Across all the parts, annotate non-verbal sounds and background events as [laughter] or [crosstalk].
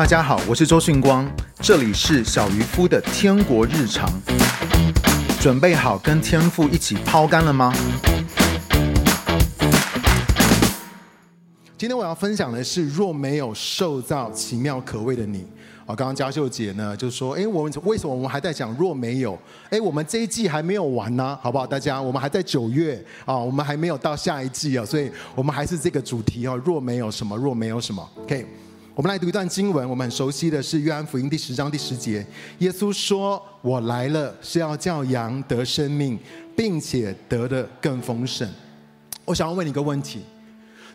大家好，我是周迅光，这里是小渔夫的天国日常。准备好跟天父一起抛竿了吗？今天我要分享的是，若没有受造奇妙可畏的你。啊，刚刚嘉秀姐呢就说，哎，我们为什么我们还在讲若没有？哎，我们这一季还没有完呢，好不好？大家，我们还在九月啊，我们还没有到下一季啊，所以我们还是这个主题哦。若没有什么，若没有什么，OK。我们来读一段经文，我们很熟悉的是约翰福音第十章第十节，耶稣说：“我来了是要叫羊得生命，并且得的更丰盛。”我想要问你一个问题：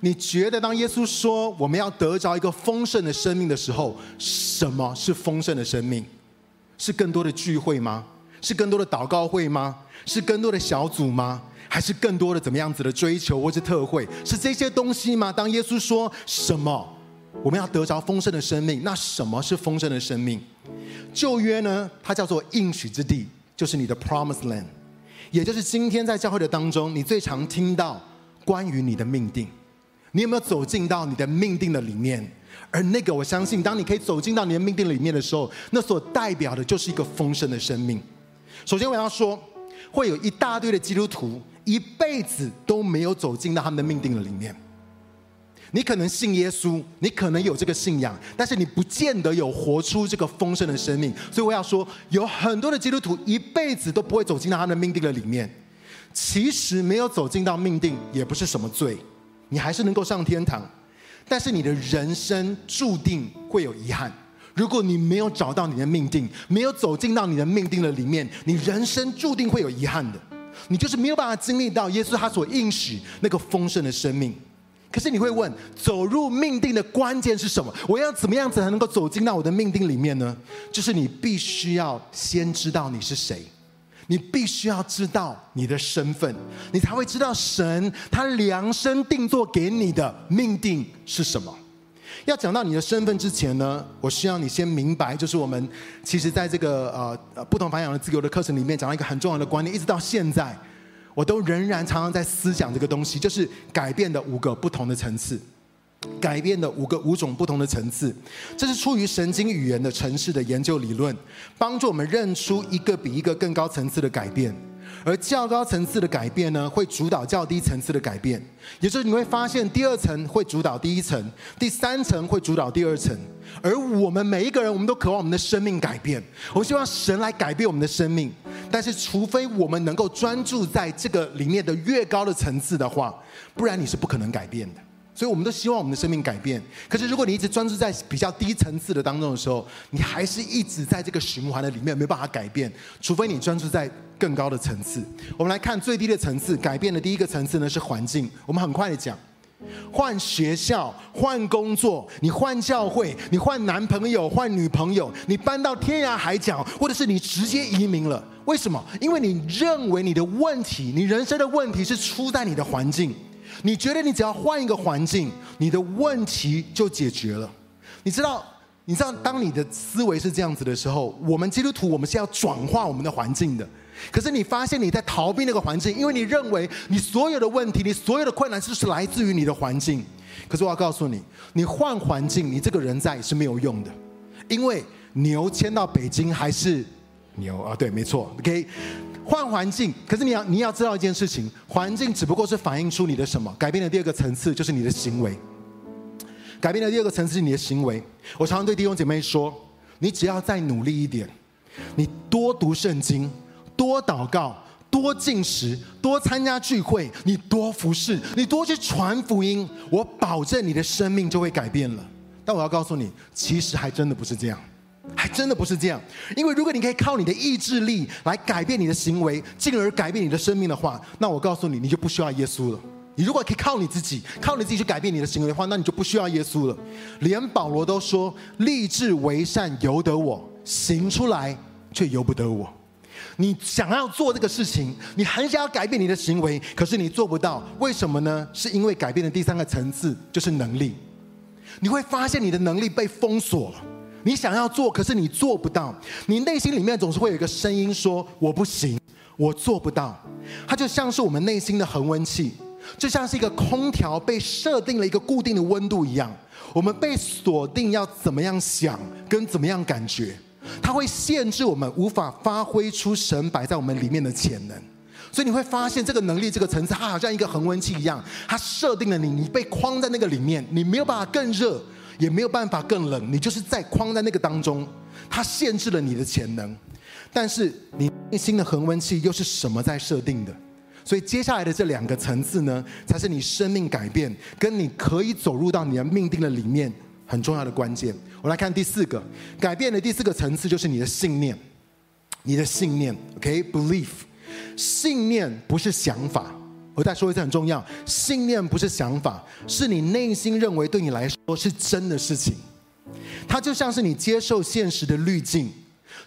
你觉得当耶稣说我们要得着一个丰盛的生命的时候，什么是丰盛的生命？是更多的聚会吗？是更多的祷告会吗？是更多的小组吗？还是更多的怎么样子的追求或是特会？是这些东西吗？当耶稣说什么？我们要得着丰盛的生命，那什么是丰盛的生命？旧约呢，它叫做应许之地，就是你的 Promise land，也就是今天在教会的当中，你最常听到关于你的命定。你有没有走进到你的命定的里面？而那个，我相信，当你可以走进到你的命定里面的时候，那所代表的就是一个丰盛的生命。首先，我要说，会有一大堆的基督徒一辈子都没有走进到他们的命定的里面。你可能信耶稣，你可能有这个信仰，但是你不见得有活出这个丰盛的生命。所以我要说，有很多的基督徒一辈子都不会走进到他的命定的里面。其实没有走进到命定也不是什么罪，你还是能够上天堂。但是你的人生注定会有遗憾。如果你没有找到你的命定，没有走进到你的命定的里面，你人生注定会有遗憾的。你就是没有办法经历到耶稣他所应许那个丰盛的生命。可是你会问，走入命定的关键是什么？我要怎么样子才能够走进到我的命定里面呢？就是你必须要先知道你是谁，你必须要知道你的身份，你才会知道神他量身定做给你的命定是什么。要讲到你的身份之前呢，我需要你先明白，就是我们其实在这个呃呃不同凡响的自由的课程里面讲到一个很重要的观念，一直到现在。我都仍然常常在思想这个东西，就是改变的五个不同的层次，改变的五个五种不同的层次，这是出于神经语言的城市的研究理论，帮助我们认出一个比一个更高层次的改变。而较高层次的改变呢，会主导较低层次的改变。也就是你会发现，第二层会主导第一层，第三层会主导第二层。而我们每一个人，我们都渴望我们的生命改变。我们希望神来改变我们的生命。但是，除非我们能够专注在这个里面的越高的层次的话，不然你是不可能改变的。所以，我们都希望我们的生命改变。可是，如果你一直专注在比较低层次的当中的时候，你还是一直在这个循环的里面，没办法改变。除非你专注在更高的层次。我们来看最低的层次，改变的第一个层次呢是环境。我们很快的讲，换学校、换工作，你换教会，你换男朋友、换女朋友，你搬到天涯海角，或者是你直接移民了。为什么？因为你认为你的问题，你人生的问题是出在你的环境。你觉得你只要换一个环境，你的问题就解决了。你知道，你知道，当你的思维是这样子的时候，我们基督徒我们是要转化我们的环境的。可是你发现你在逃避那个环境，因为你认为你所有的问题、你所有的困难就是来自于你的环境。可是我要告诉你，你换环境，你这个人在是没有用的，因为牛迁到北京还是牛啊？对，没错。OK。换环境，可是你要你要知道一件事情，环境只不过是反映出你的什么？改变的第二个层次就是你的行为。改变的第二个层次是你的行为。我常常对弟兄姐妹说，你只要再努力一点，你多读圣经，多祷告，多进食，多参加聚会，你多服侍，你多去传福音，我保证你的生命就会改变了。但我要告诉你，其实还真的不是这样。还真的不是这样，因为如果你可以靠你的意志力来改变你的行为，进而改变你的生命的话，那我告诉你，你就不需要耶稣了。你如果可以靠你自己，靠你自己去改变你的行为的话，那你就不需要耶稣了。连保罗都说：“立志为善由得我，行出来却由不得我。”你想要做这个事情，你很想要改变你的行为，可是你做不到，为什么呢？是因为改变的第三个层次就是能力。你会发现你的能力被封锁了。你想要做，可是你做不到。你内心里面总是会有一个声音说：“我不行，我做不到。”它就像是我们内心的恒温器，就像是一个空调被设定了一个固定的温度一样，我们被锁定要怎么样想跟怎么样感觉，它会限制我们无法发挥出神摆在我们里面的潜能。所以你会发现，这个能力这个层次，它好像一个恒温器一样，它设定了你，你被框在那个里面，你没有办法更热，也没有办法更冷，你就是在框在那个当中，它限制了你的潜能。但是你内心的恒温器又是什么在设定的？所以接下来的这两个层次呢，才是你生命改变跟你可以走入到你的命定的里面很重要的关键。我来看第四个改变的第四个层次，就是你的信念。你的信念，OK，belief，信念不是想法。我再说一次很重要，信念不是想法，是你内心认为对你来说是真的事情。它就像是你接受现实的滤镜，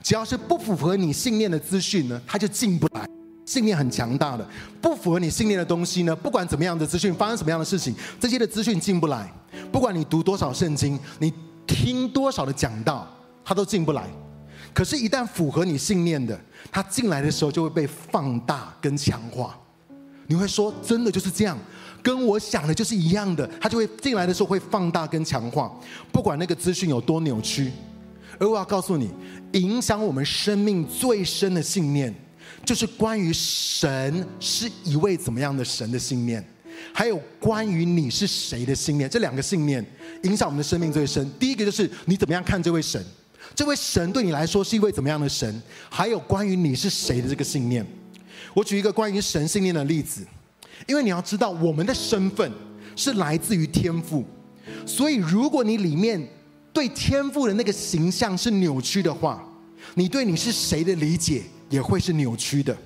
只要是不符合你信念的资讯呢，它就进不来。信念很强大的，不符合你信念的东西呢，不管怎么样的资讯，发生什么样的事情，这些的资讯进不来。不管你读多少圣经，你听多少的讲道，它都进不来。可是，一旦符合你信念的，它进来的时候就会被放大跟强化。你会说，真的就是这样，跟我想的就是一样的，他就会进来的时候会放大跟强化，不管那个资讯有多扭曲。而我要告诉你，影响我们生命最深的信念。就是关于神是一位怎么样的神的信念，还有关于你是谁的信念，这两个信念影响我们的生命最深。第一个就是你怎么样看这位神，这位神对你来说是一位怎么样的神，还有关于你是谁的这个信念。我举一个关于神信念的例子，因为你要知道我们的身份是来自于天赋，所以如果你里面对天赋的那个形象是扭曲的话，你对你是谁的理解，也会是扭曲的，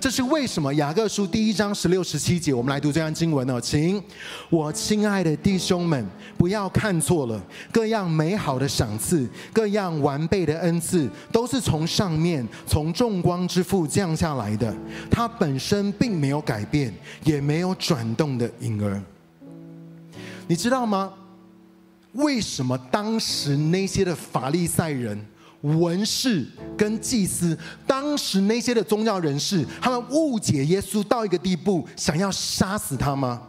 这是为什么？雅各书第一章十六、十七节，我们来读这段经文哦，请我亲爱的弟兄们，不要看错了，各样美好的赏赐，各样完备的恩赐，都是从上面，从众光之父降下来的。他本身并没有改变，也没有转动的影儿。你知道吗？为什么当时那些的法利赛人？文士跟祭司，当时那些的宗教人士，他们误解耶稣到一个地步，想要杀死他吗？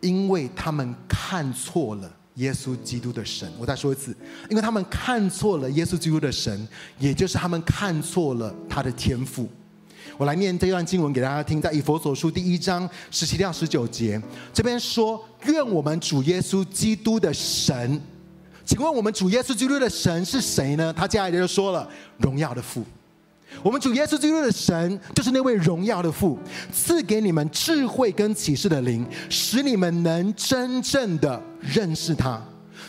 因为他们看错了耶稣基督的神。我再说一次，因为他们看错了耶稣基督的神，也就是他们看错了他的天赋。我来念这段经文给大家听，在以佛所书第一章十七到十九节，这边说：愿我们主耶稣基督的神。请问我们主耶稣基督的神是谁呢？他接下来就说了：荣耀的父。我们主耶稣基督的神就是那位荣耀的父，赐给你们智慧跟启示的灵，使你们能真正的认识他。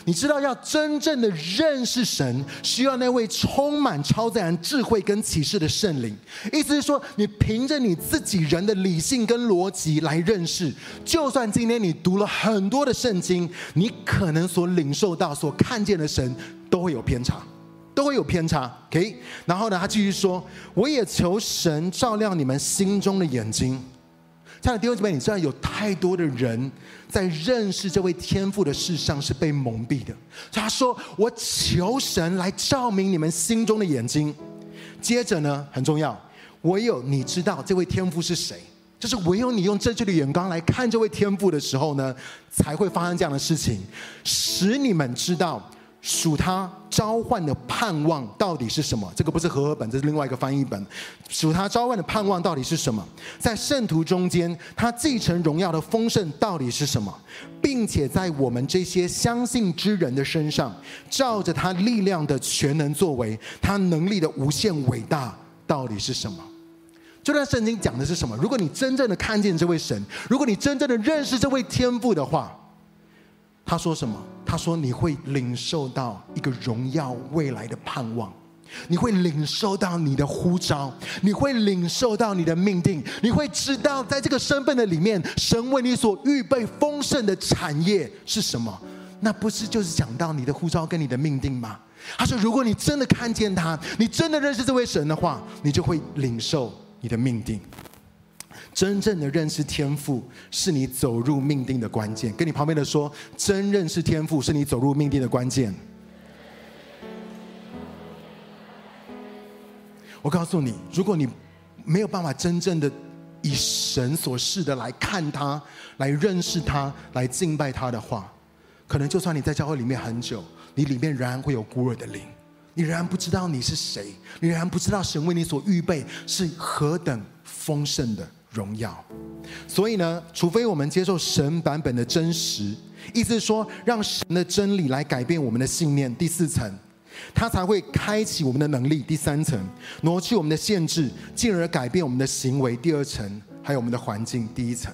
你知道，要真正的认识神，需要那位充满超自然智慧跟启示的圣灵。意思是说，你凭着你自己人的理性跟逻辑来认识，就算今天你读了很多的圣经，你可能所领受到、所看见的神都会有偏差，都会有偏差。OK，然后呢，他继续说：“我也求神照亮你们心中的眼睛。”亲爱的弟兄姊妹，你知道有太多的人在认识这位天赋的事上是被蒙蔽的。他说：“我求神来照明你们心中的眼睛。”接着呢，很重要，唯有你知道这位天赋是谁，就是唯有你用正确的眼光来看这位天赋的时候呢，才会发生这样的事情，使你们知道。属他召唤的盼望到底是什么？这个不是和合本，这是另外一个翻译本。属他召唤的盼望到底是什么？在圣徒中间，他继承荣耀的丰盛到底是什么？并且在我们这些相信之人的身上，照着他力量的全能作为，他能力的无限伟大到底是什么？这段圣经讲的是什么？如果你真正的看见这位神，如果你真正的认识这位天父的话，他说什么？他说：“你会领受到一个荣耀未来的盼望，你会领受到你的呼召，你会领受到你的命定，你会知道在这个身份的里面，神为你所预备丰盛的产业是什么？那不是就是讲到你的呼召跟你的命定吗？”他说：“如果你真的看见他，你真的认识这位神的话，你就会领受你的命定。”真正的认识天赋，是你走入命定的关键。跟你旁边的说，真认识天赋，是你走入命定的关键。我告诉你，如果你没有办法真正的以神所示的来看他，来认识他，来敬拜他的话，可能就算你在教会里面很久，你里面仍然会有孤儿的灵，你仍然不知道你是谁，你仍然不知道神为你所预备是何等丰盛的荣耀。所以呢，除非我们接受神版本的真实，意思是说，让神的真理来改变我们的信念。第四层。它才会开启我们的能力。第三层，挪去我们的限制，进而改变我们的行为。第二层，还有我们的环境。第一层，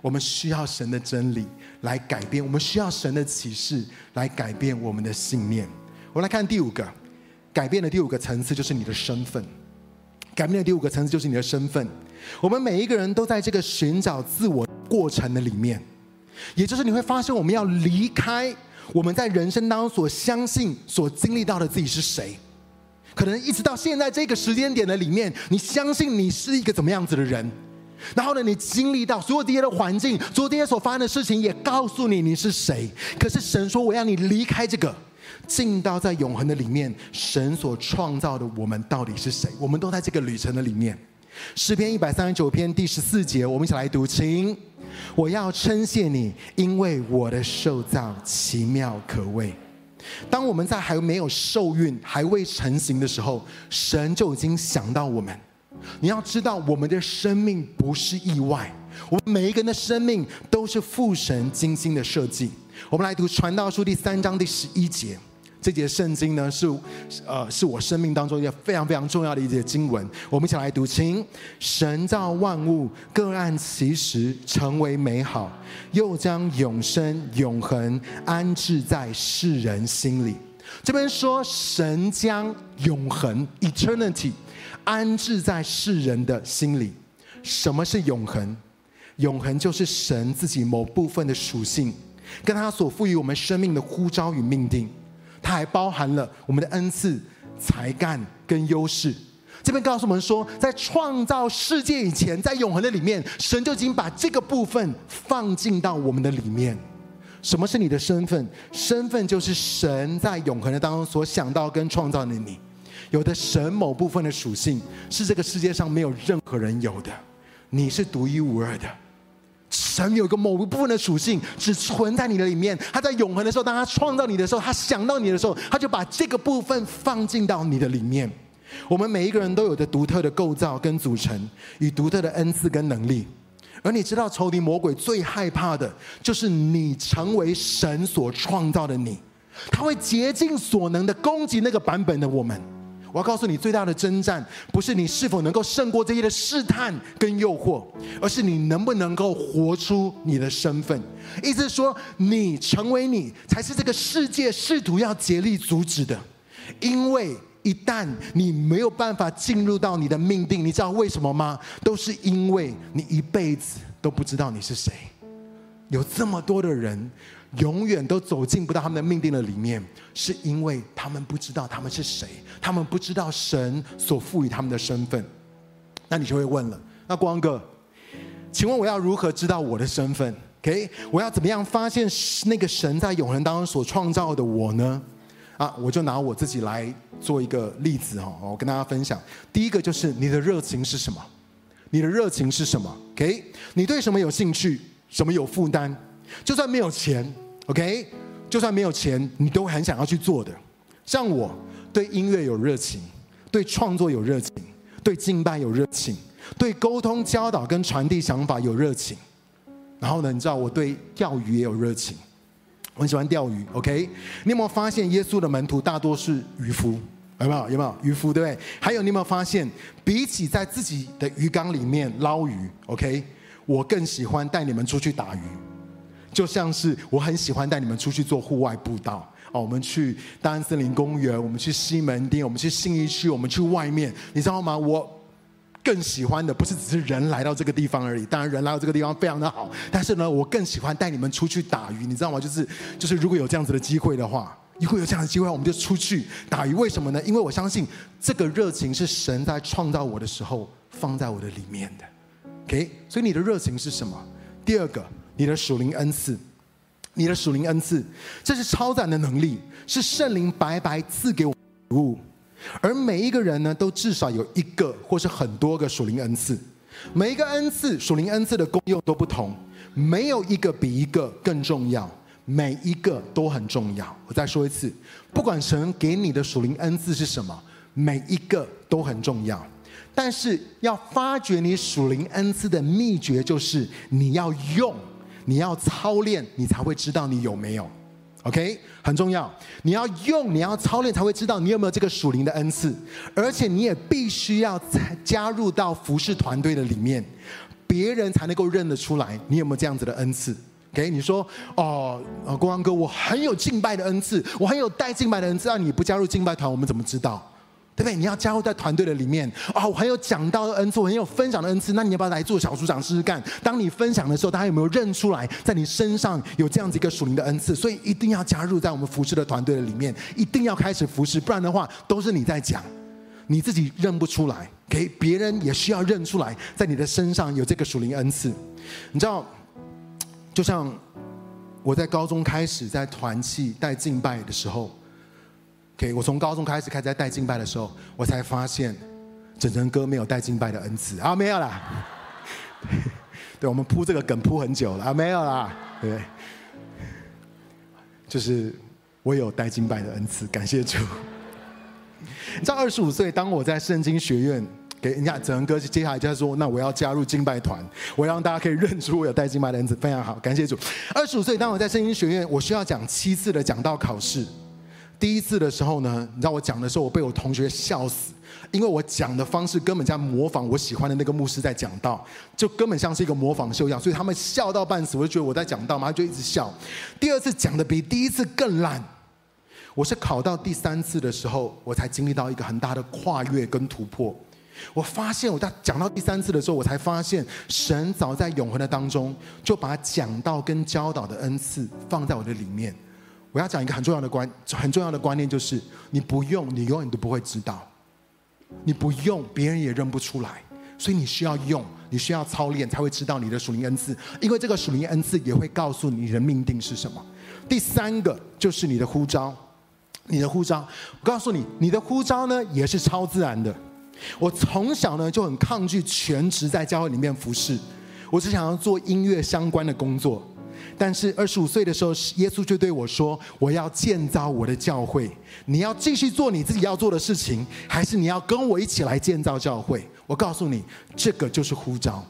我们需要神的真理来改变，我们需要神的启示来改变我们的信念。我们来看第五个，改变的第五个层次就是你的身份。改变的第五个层次就是你的身份。我们每一个人都在这个寻找自我过程的里面，也就是你会发现，我们要离开。我们在人生当中所相信、所经历到的自己是谁？可能一直到现在这个时间点的里面，你相信你是一个怎么样子的人？然后呢，你经历到所有这些的环境，所有这些所发生的事情，也告诉你你是谁。可是神说：“我要你离开这个，进到在永恒的里面，神所创造的我们到底是谁？我们都在这个旅程的里面。”诗篇一百三十九篇第十四节，我们一起来读，请。我要称谢你，因为我的受造奇妙可畏。当我们在还没有受孕、还未成型的时候，神就已经想到我们。你要知道，我们的生命不是意外，我们每一个人的生命都是父神精心的设计。我们来读《传道书》第三章第十一节。这节圣经呢，是呃，是我生命当中一个非常非常重要的一节经文。我们一起来读，请神造万物，各按其时成为美好，又将永生永恒安置在世人心里。这边说神将永恒 （eternity） 安置在世人的心里。什么是永恒？永恒就是神自己某部分的属性，跟他所赋予我们生命的呼召与命定。它还包含了我们的恩赐、才干跟优势。这边告诉我们说，在创造世界以前，在永恒的里面，神就已经把这个部分放进到我们的里面。什么是你的身份？身份就是神在永恒的当中所想到跟创造的你。有的神某部分的属性是这个世界上没有任何人有的，你是独一无二的。神有一个某一部分的属性，只存在你的里面。他在永恒的时候，当他创造你的时候，他想到你的时候，他就把这个部分放进到你的里面。我们每一个人都有着独特的构造跟组成，与独特的恩赐跟能力。而你知道，仇敌魔鬼最害怕的就是你成为神所创造的你，他会竭尽所能的攻击那个版本的我们。我要告诉你，最大的征战不是你是否能够胜过这些的试探跟诱惑，而是你能不能够活出你的身份。意思是说，你成为你，才是这个世界试图要竭力阻止的。因为一旦你没有办法进入到你的命定，你知道为什么吗？都是因为你一辈子都不知道你是谁。有这么多的人。永远都走进不到他们的命定的里面，是因为他们不知道他们是谁，他们不知道神所赋予他们的身份。那你就会问了，那光哥，请问我要如何知道我的身份？OK，我要怎么样发现那个神在永恒当中所创造的我呢？啊，我就拿我自己来做一个例子哈，我跟大家分享。第一个就是你的热情是什么？你的热情是什么？OK，你对什么有兴趣？什么有负担？就算没有钱，OK，就算没有钱，你都很想要去做的。像我对音乐有热情，对创作有热情，对敬拜有热情，对沟通、教导跟传递想法有热情。然后呢，你知道我对钓鱼也有热情，我很喜欢钓鱼，OK。你有没有发现耶稣的门徒大多是渔夫？有没有？有没有渔夫？对不对？还有你有没有发现，比起在自己的鱼缸里面捞鱼，OK，我更喜欢带你们出去打鱼。就像是我很喜欢带你们出去做户外步道哦，我们去大安森林公园，我们去西门町，我们去信义区，我们去外面，你知道吗？我更喜欢的不是只是人来到这个地方而已，当然人来到这个地方非常的好，但是呢，我更喜欢带你们出去打鱼，你知道吗？就是就是如果有这样子的机会的话，如果有这样的机会，我们就出去打鱼。为什么呢？因为我相信这个热情是神在创造我的时候放在我的里面的。OK，所以你的热情是什么？第二个。你的属灵恩赐，你的属灵恩赐，这是超赞的能力，是圣灵白白赐给我的礼物。而每一个人呢，都至少有一个或是很多个属灵恩赐。每一个恩赐，属灵恩赐的功用都不同，没有一个比一个更重要，每一个都很重要。我再说一次，不管神给你的属灵恩赐是什么，每一个都很重要。但是要发掘你属灵恩赐的秘诀，就是你要用，你要操练，你才会知道你有没有。OK，很重要。你要用，你要操练，才会知道你有没有这个属灵的恩赐。而且你也必须要加入到服饰团队的里面，别人才能够认得出来你有没有这样子的恩赐。OK，你说哦，呃，光光哥，我很有敬拜的恩赐，我很有带敬拜的恩赐，那你不加入敬拜团，我们怎么知道？对不对？你要加入在团队的里面、哦！我很有讲到的恩赐，我很有分享的恩赐。那你要不要来做小组长试试看？当你分享的时候，大家有没有认出来，在你身上有这样子一个属灵的恩赐？所以一定要加入在我们服侍的团队的里面，一定要开始服侍，不然的话都是你在讲，你自己认不出来，给别人也需要认出来，在你的身上有这个属灵恩赐。你知道，就像我在高中开始在团契带敬拜的时候。OK，我从高中开始开始在带敬拜的时候，我才发现，整整哥没有带敬拜的恩赐啊，没有啦。[laughs] 对，我们铺这个梗铺很久了啊，没有啦。对，就是我有带敬拜的恩赐，感谢主。[laughs] 你知道，二十五岁，当我在圣经学院给人家整整哥接下来就说，那我要加入敬拜团，我让大家可以认出我有带敬拜的恩赐，非常好，感谢主。二十五岁，当我在圣经学院，我需要讲七次的讲道考试。第一次的时候呢，你知道我讲的时候，我被我同学笑死，因为我讲的方式根本在模仿我喜欢的那个牧师在讲道，就根本像是一个模仿秀一样，所以他们笑到半死，我就觉得我在讲道嘛，就一直笑。第二次讲的比第一次更烂，我是考到第三次的时候，我才经历到一个很大的跨越跟突破。我发现我在讲到第三次的时候，我才发现神早在永恒的当中，就把讲道跟教导的恩赐放在我的里面。我要讲一个很重要的观，很重要的观念，就是你不用，你永远都不会知道；你不用，别人也认不出来。所以你需要用，你需要操练，才会知道你的属灵恩赐。因为这个属灵恩赐也会告诉你的命定是什么。第三个就是你的呼召，你的呼召。我告诉你，你的呼召呢也是超自然的。我从小呢就很抗拒全职在教会里面服侍，我只想要做音乐相关的工作。但是二十五岁的时候，耶稣却对我说：“我要建造我的教会，你要继续做你自己要做的事情，还是你要跟我一起来建造教会？”我告诉你，这个就是呼召，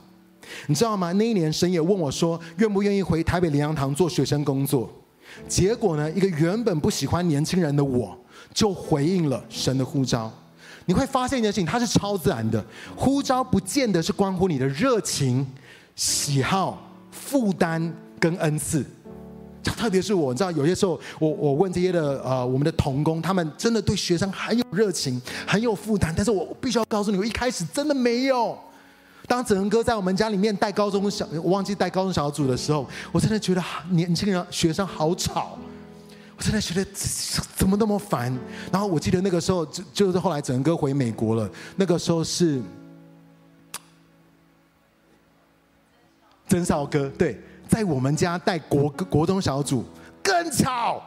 你知道吗？那一年神也问我说：“愿不愿意回台北灵粮堂做学生工作？”结果呢，一个原本不喜欢年轻人的我，就回应了神的呼召。你会发现一件事情，它是超自然的。呼召不见得是关乎你的热情、喜好、负担。跟恩赐，特别是我，你知道，有些时候，我我问这些的呃，我们的同工，他们真的对学生很有热情，很有负担。但是我必须要告诉你，我一开始真的没有。当整个哥在我们家里面带高中小，我忘记带高中小组的时候，我真的觉得年轻人学生好吵，我真的觉得怎么那么烦。然后我记得那个时候，就就是后来整个哥回美国了，那个时候是曾少哥，对。在我们家带国国中小组更吵，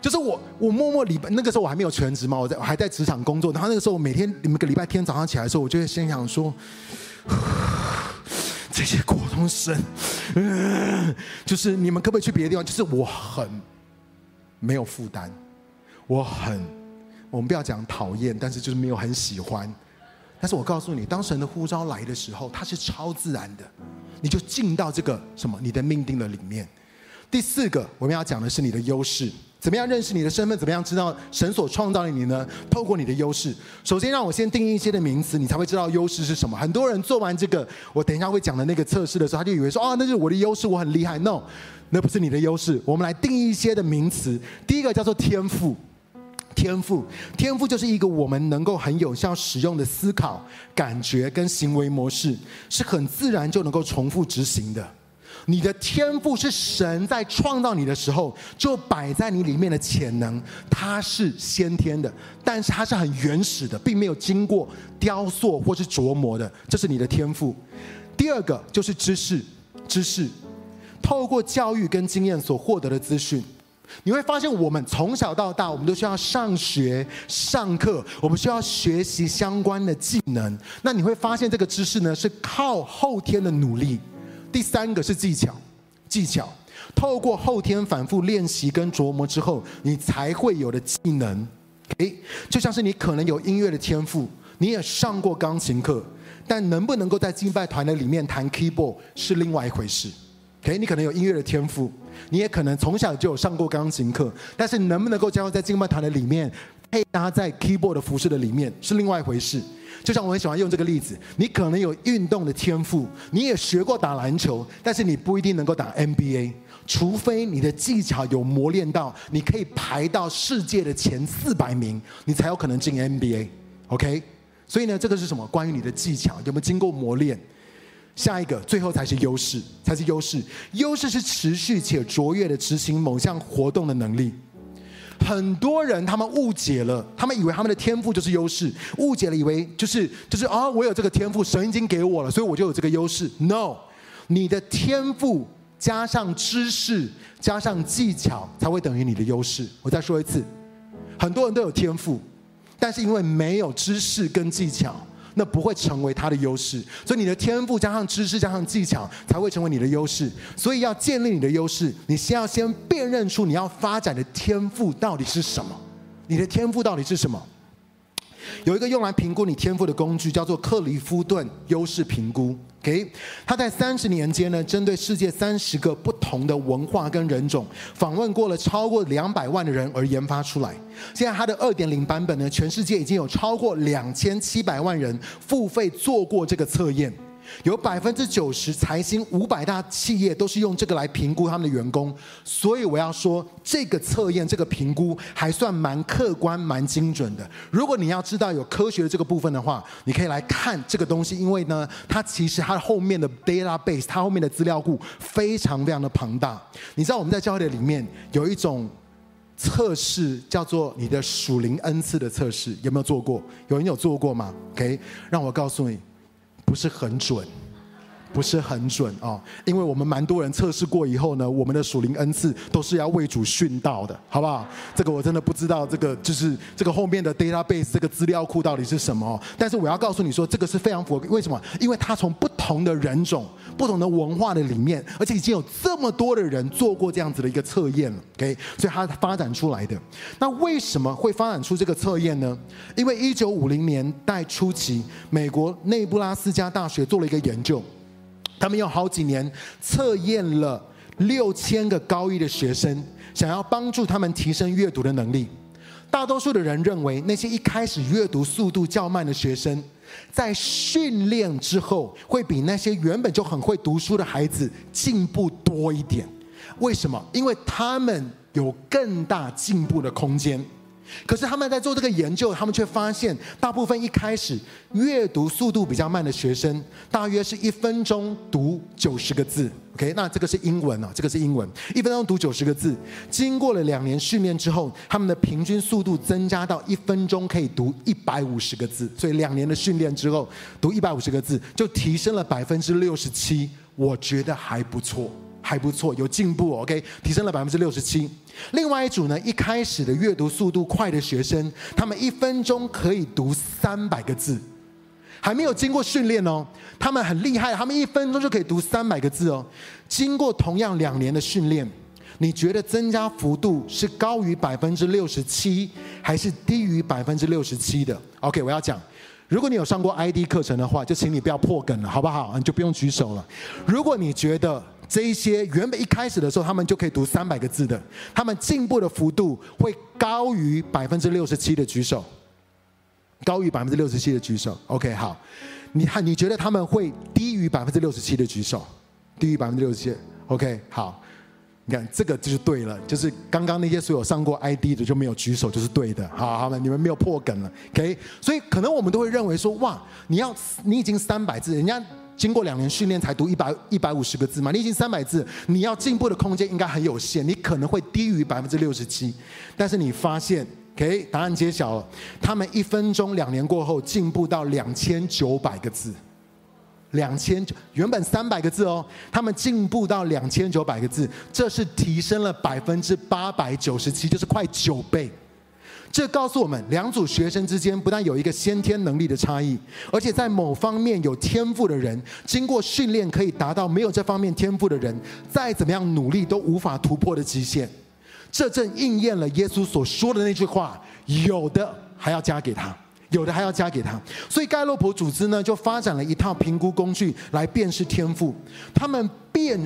就是我我默默礼拜那个时候我还没有全职嘛，我在我还在职场工作。然后那个时候我每天每个礼拜天早上起来的时候，我就会先想说，[sighs] 这些国中生，就是你们可不可以去别的地方？就是我很没有负担，我很我们不要讲讨厌，但是就是没有很喜欢。但是我告诉你，当神的呼召来的时候，它是超自然的。你就进到这个什么你的命定的里面。第四个，我们要讲的是你的优势，怎么样认识你的身份？怎么样知道神所创造的你呢？透过你的优势。首先，让我先定义一些的名词，你才会知道优势是什么。很多人做完这个，我等一下会讲的那个测试的时候，他就以为说啊，那是我的优势，我很厉害。No，那不是你的优势。我们来定义一些的名词。第一个叫做天赋。天赋，天赋就是一个我们能够很有效使用的思考、感觉跟行为模式，是很自然就能够重复执行的。你的天赋是神在创造你的时候就摆在你里面的潜能，它是先天的，但是它是很原始的，并没有经过雕塑或是琢磨的，这是你的天赋。第二个就是知识，知识，透过教育跟经验所获得的资讯。你会发现，我们从小到大，我们都需要上学、上课，我们需要学习相关的技能。那你会发现，这个知识呢是靠后天的努力。第三个是技巧，技巧透过后天反复练习跟琢磨之后，你才会有的技能。诶，就像是你可能有音乐的天赋，你也上过钢琴课，但能不能够在敬拜团的里面弹 keyboard 是另外一回事。OK，你可能有音乐的天赋，你也可能从小就有上过钢琴课，但是能不能够加入在敬拜团的里面，配搭在 keyboard 的服饰的里面是另外一回事。就像我很喜欢用这个例子，你可能有运动的天赋，你也学过打篮球，但是你不一定能够打 NBA，除非你的技巧有磨练到，你可以排到世界的前四百名，你才有可能进 NBA。OK，所以呢，这个是什么？关于你的技巧有没有经过磨练？下一个，最后才是优势，才是优势。优势是持续且卓越的执行某项活动的能力。很多人他们误解了，他们以为他们的天赋就是优势，误解了，以为就是就是啊、哦，我有这个天赋，神已经给我了，所以我就有这个优势。No，你的天赋加上知识加上技巧才会等于你的优势。我再说一次，很多人都有天赋，但是因为没有知识跟技巧。那不会成为他的优势，所以你的天赋加上知识加上技巧才会成为你的优势。所以要建立你的优势，你先要先辨认出你要发展的天赋到底是什么。你的天赋到底是什么？有一个用来评估你天赋的工具，叫做克里夫顿优势评估。OK，他在三十年间呢，针对世界三十个不同的文化跟人种，访问过了超过两百万的人而研发出来。现在他的二点零版本呢，全世界已经有超过两千七百万人付费做过这个测验。有百分之九十财经五百大企业都是用这个来评估他们的员工，所以我要说，这个测验、这个评估还算蛮客观、蛮精准的。如果你要知道有科学的这个部分的话，你可以来看这个东西，因为呢，它其实它后面的 database，它后面的资料库非常非常的庞大。你知道我们在教会的里面有一种测试叫做你的属灵恩赐的测试，有没有做过？有人有做过吗？OK，让我告诉你。不是很准，不是很准啊！因为我们蛮多人测试过以后呢，我们的属灵恩赐都是要为主殉道的，好不好？这个我真的不知道，这个就是这个后面的 database 这个资料库到底是什么？但是我要告诉你说，这个是非常符合。为什么？因为它从不同的人种、不同的文化的里面，而且已经有这么多的人做过这样子的一个测验了，OK？所以它发展出来的。那为什么会发展出这个测验呢？因为一九五零年代初期，美国内布拉斯加大学做了一个研究。他们用好几年测验了六千个高一的学生，想要帮助他们提升阅读的能力。大多数的人认为，那些一开始阅读速度较慢的学生，在训练之后，会比那些原本就很会读书的孩子进步多一点。为什么？因为他们有更大进步的空间。可是他们在做这个研究，他们却发现，大部分一开始阅读速度比较慢的学生，大约是一分钟读九十个字。OK，那这个是英文啊，这个是英文，一分钟读九十个字。经过了两年训练之后，他们的平均速度增加到一分钟可以读一百五十个字。所以两年的训练之后，读一百五十个字就提升了百分之六十七，我觉得还不错。还不错，有进步，OK，提升了百分之六十七。另外一组呢，一开始的阅读速度快的学生，他们一分钟可以读三百个字，还没有经过训练哦，他们很厉害，他们一分钟就可以读三百个字哦。经过同样两年的训练，你觉得增加幅度是高于百分之六十七，还是低于百分之六十七的？OK，我要讲，如果你有上过 ID 课程的话，就请你不要破梗了，好不好？你就不用举手了。如果你觉得，这一些原本一开始的时候，他们就可以读三百个字的，他们进步的幅度会高于百分之六十七的举手，高于百分之六十七的举手。OK，好，你看，你觉得他们会低于百分之六十七的举手？低于百分之六十七？OK，好，你看这个就是对了，就是刚刚那些所有上过 ID 的就没有举手，就是对的。好，好了，你们没有破梗了。OK，所以可能我们都会认为说，哇，你要你已经三百字，人家。经过两年训练才读一百一百五十个字嘛？你已经三百字，你要进步的空间应该很有限，你可能会低于百分之六十七。但是你发现，OK，答案揭晓了，他们一分钟两年过后进步到两千九百个字，两千原本三百个字哦，他们进步到两千九百个字，这是提升了百分之八百九十七，就是快九倍。这告诉我们，两组学生之间不但有一个先天能力的差异，而且在某方面有天赋的人，经过训练可以达到没有这方面天赋的人，再怎么样努力都无法突破的极限。这正应验了耶稣所说的那句话：“有的还要加给他，有的还要加给他。”所以盖洛普组织呢，就发展了一套评估工具来辨识天赋。他们辨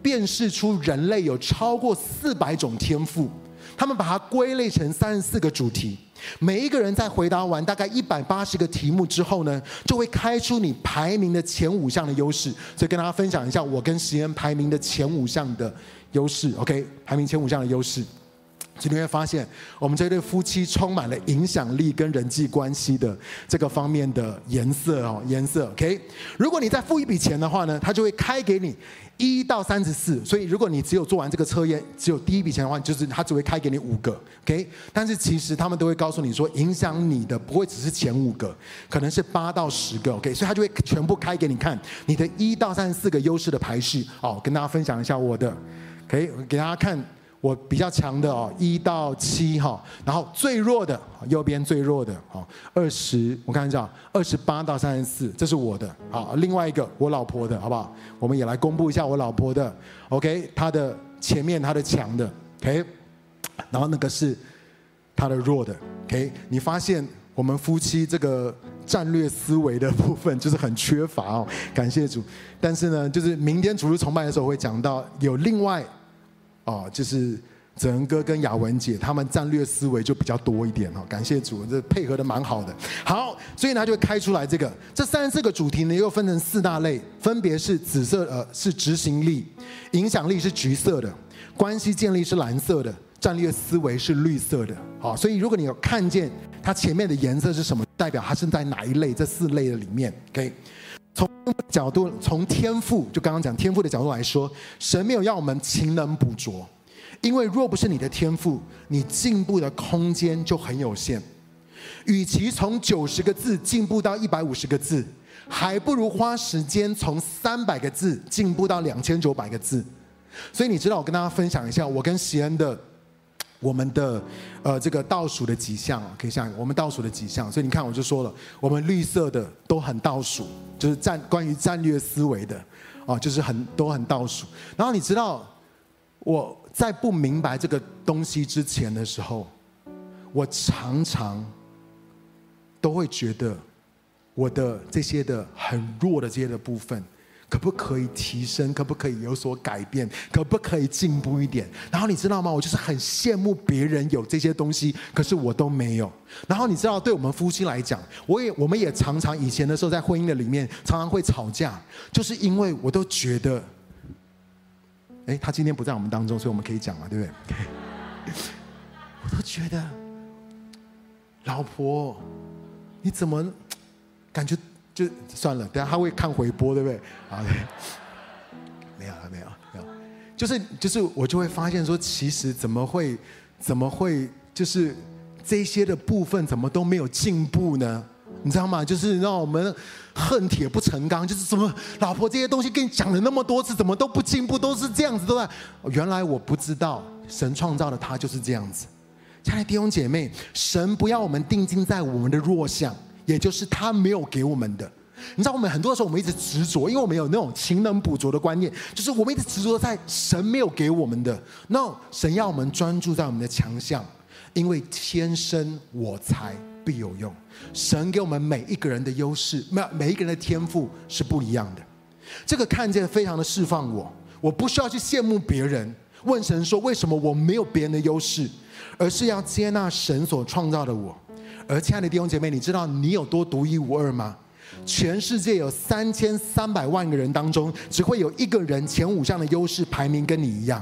辨识出人类有超过四百种天赋。他们把它归类成三十四个主题，每一个人在回答完大概一百八十个题目之后呢，就会开出你排名的前五项的优势。所以跟大家分享一下我跟石岩排名的前五项的优势。OK，排名前五项的优势。今天会发现，我们这对夫妻充满了影响力跟人际关系的这个方面的颜色哦，颜色。OK，如果你再付一笔钱的话呢，他就会开给你一到三十四。所以如果你只有做完这个测验，只有第一笔钱的话，就是他只会开给你五个。OK，但是其实他们都会告诉你说，影响你的不会只是前五个，可能是八到十个。OK，所以他就会全部开给你看你的一到三十四个优势的排序。哦，跟大家分享一下我的，OK，给大家看。我比较强的哦，一到七哈，然后最弱的右边最弱的哦，二十，我看一下，二十八到三十四，这是我的。好，另外一个我老婆的好不好？我们也来公布一下我老婆的。OK，她的前面她的强的，OK，然后那个是她的弱的。OK，你发现我们夫妻这个战略思维的部分 [laughs] 就是很缺乏哦，感谢主。但是呢，就是明天主日崇拜的时候会讲到有另外。哦，就是子恩哥跟雅文姐，他们战略思维就比较多一点哈。感谢主，这配合的蛮好的。好，所以呢，就开出来这个这三十四个主题呢，又分成四大类，分别是紫色呃是执行力，影响力是橘色的，关系建立是蓝色的，战略思维是绿色的。好，所以如果你有看见它前面的颜色是什么，代表它是在哪一类这四类的里面。OK。从角度，从天赋，就刚刚讲天赋的角度来说，神没有要我们勤能补拙，因为若不是你的天赋，你进步的空间就很有限。与其从九十个字进步到一百五十个字，还不如花时间从三百个字进步到两千九百个字。所以你知道，我跟大家分享一下，我跟席恩的。我们的呃这个倒数的几项，可以想我们倒数的几项，所以你看我就说了，我们绿色的都很倒数，就是战关于战略思维的啊，就是很都很倒数。然后你知道我在不明白这个东西之前的时候，我常常都会觉得我的这些的很弱的这些的部分。可不可以提升？可不可以有所改变？可不可以进步一点？然后你知道吗？我就是很羡慕别人有这些东西，可是我都没有。然后你知道，对我们夫妻来讲，我也我们也常常以前的时候在婚姻的里面常常会吵架，就是因为我都觉得，哎，他今天不在我们当中，所以我们可以讲嘛，对不对？[laughs] 我都觉得，老婆，你怎么感觉？就算了，等下他会看回播，对不对？好，[laughs] 没有了，没有，没有，就是就是，我就会发现说，其实怎么会怎么会，就是这些的部分怎么都没有进步呢？你知道吗？就是让我们恨铁不成钢，就是怎么老婆这些东西跟你讲了那么多次，怎么都不进步，都是这样子，对吧？原来我不知道，神创造的他就是这样子。亲爱的弟兄姐妹，神不要我们定睛在我们的弱项。也就是他没有给我们的，你知道，我们很多时候我们一直执着，因为我们有那种勤能补拙的观念，就是我们一直执着在神没有给我们的。那神要我们专注在我们的强项，因为天生我材必有用。神给我们每一个人的优势，每每一个人的天赋是不一样的。这个看见非常的释放我，我不需要去羡慕别人，问神说为什么我没有别人的优势，而是要接纳神所创造的我。而亲爱的弟兄姐妹，你知道你有多独一无二吗？全世界有三千三百万个人当中，只会有一个人前五项的优势排名跟你一样；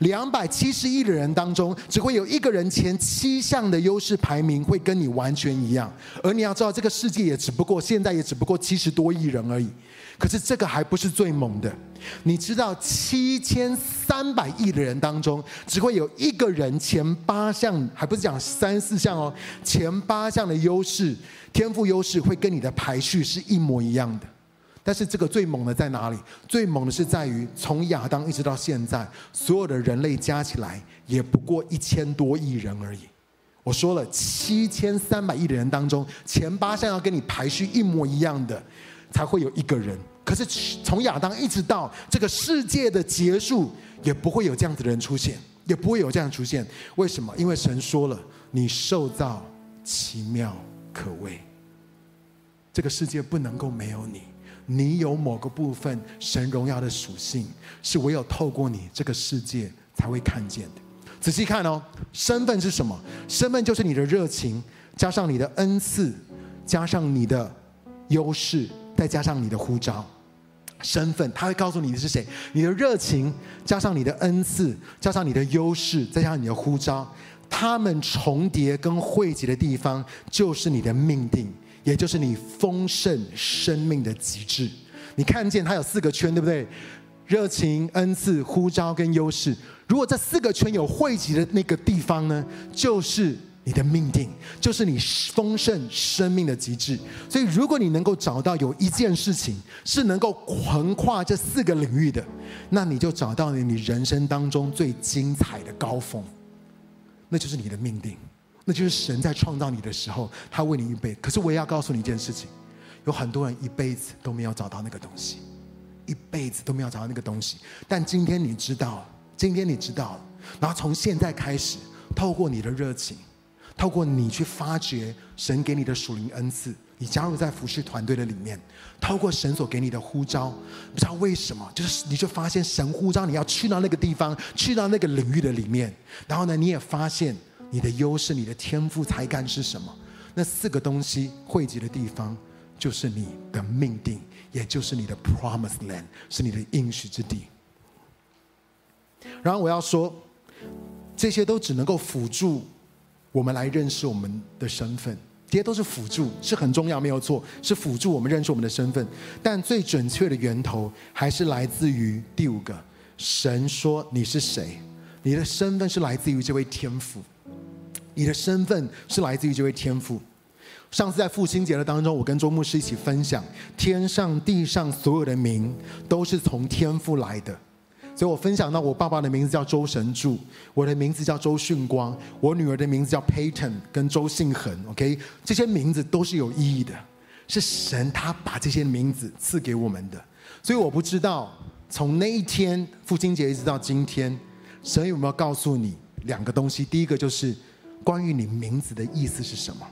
两百七十亿的人当中，只会有一个人前七项的优势排名会跟你完全一样。而你要知道，这个世界也只不过现在也只不过七十多亿人而已。可是这个还不是最猛的，你知道七千三百亿的人当中，只会有一个人前八项，还不是讲三四项哦，前八项的优势、天赋优势会跟你的排序是一模一样的。但是这个最猛的在哪里？最猛的是在于从亚当一直到现在，所有的人类加起来也不过一千多亿人而已。我说了，七千三百亿的人当中，前八项要跟你排序一模一样的，才会有一个人。可是从亚当一直到这个世界的结束，也不会有这样子的人出现，也不会有这样出现。为什么？因为神说了，你受造奇妙可畏，这个世界不能够没有你。你有某个部分神荣耀的属性，是唯有透过你，这个世界才会看见的。仔细看哦，身份是什么？身份就是你的热情，加上你的恩赐，加上你的优势，再加上你的呼召。身份，他会告诉你的是谁。你的热情，加上你的恩赐，加上你的优势，再加上你的呼召，他们重叠跟汇集的地方，就是你的命定，也就是你丰盛生命的极致。你看见它有四个圈，对不对？热情、恩赐、呼召跟优势。如果这四个圈有汇集的那个地方呢，就是你的命定，就是你丰盛生命的极致。所以，如果你能够找到有一件事情是能够横跨这四个领域的，那你就找到了你人生当中最精彩的高峰。那就是你的命定，那就是神在创造你的时候，他为你预备。可是，我也要告诉你一件事情：有很多人一辈子都没有找到那个东西，一辈子都没有找到那个东西。但今天你知道。今天你知道，然后从现在开始，透过你的热情，透过你去发掘神给你的属灵恩赐，你加入在服事团队的里面，透过神所给你的呼召，不知道为什么，就是你就发现神呼召你要去到那个地方，去到那个领域的里面，然后呢，你也发现你的优势、你的天赋、才干是什么？那四个东西汇集的地方，就是你的命定，也就是你的 promise Land，是你的应许之地。然后我要说，这些都只能够辅助我们来认识我们的身份，这些都是辅助，是很重要，没有错，是辅助我们认识我们的身份。但最准确的源头还是来自于第五个，神说你是谁，你的身份是来自于这位天父，你的身份是来自于这位天父。上次在父亲节的当中，我跟周牧师一起分享，天上地上所有的名都是从天父来的。所以我分享到，我爸爸的名字叫周神柱，我的名字叫周训光，我女儿的名字叫 Payton，跟周信恒，OK，这些名字都是有意义的，是神他把这些名字赐给我们的。所以我不知道从那一天父亲节一直到今天，神有没有告诉你两个东西？第一个就是关于你名字的意思是什么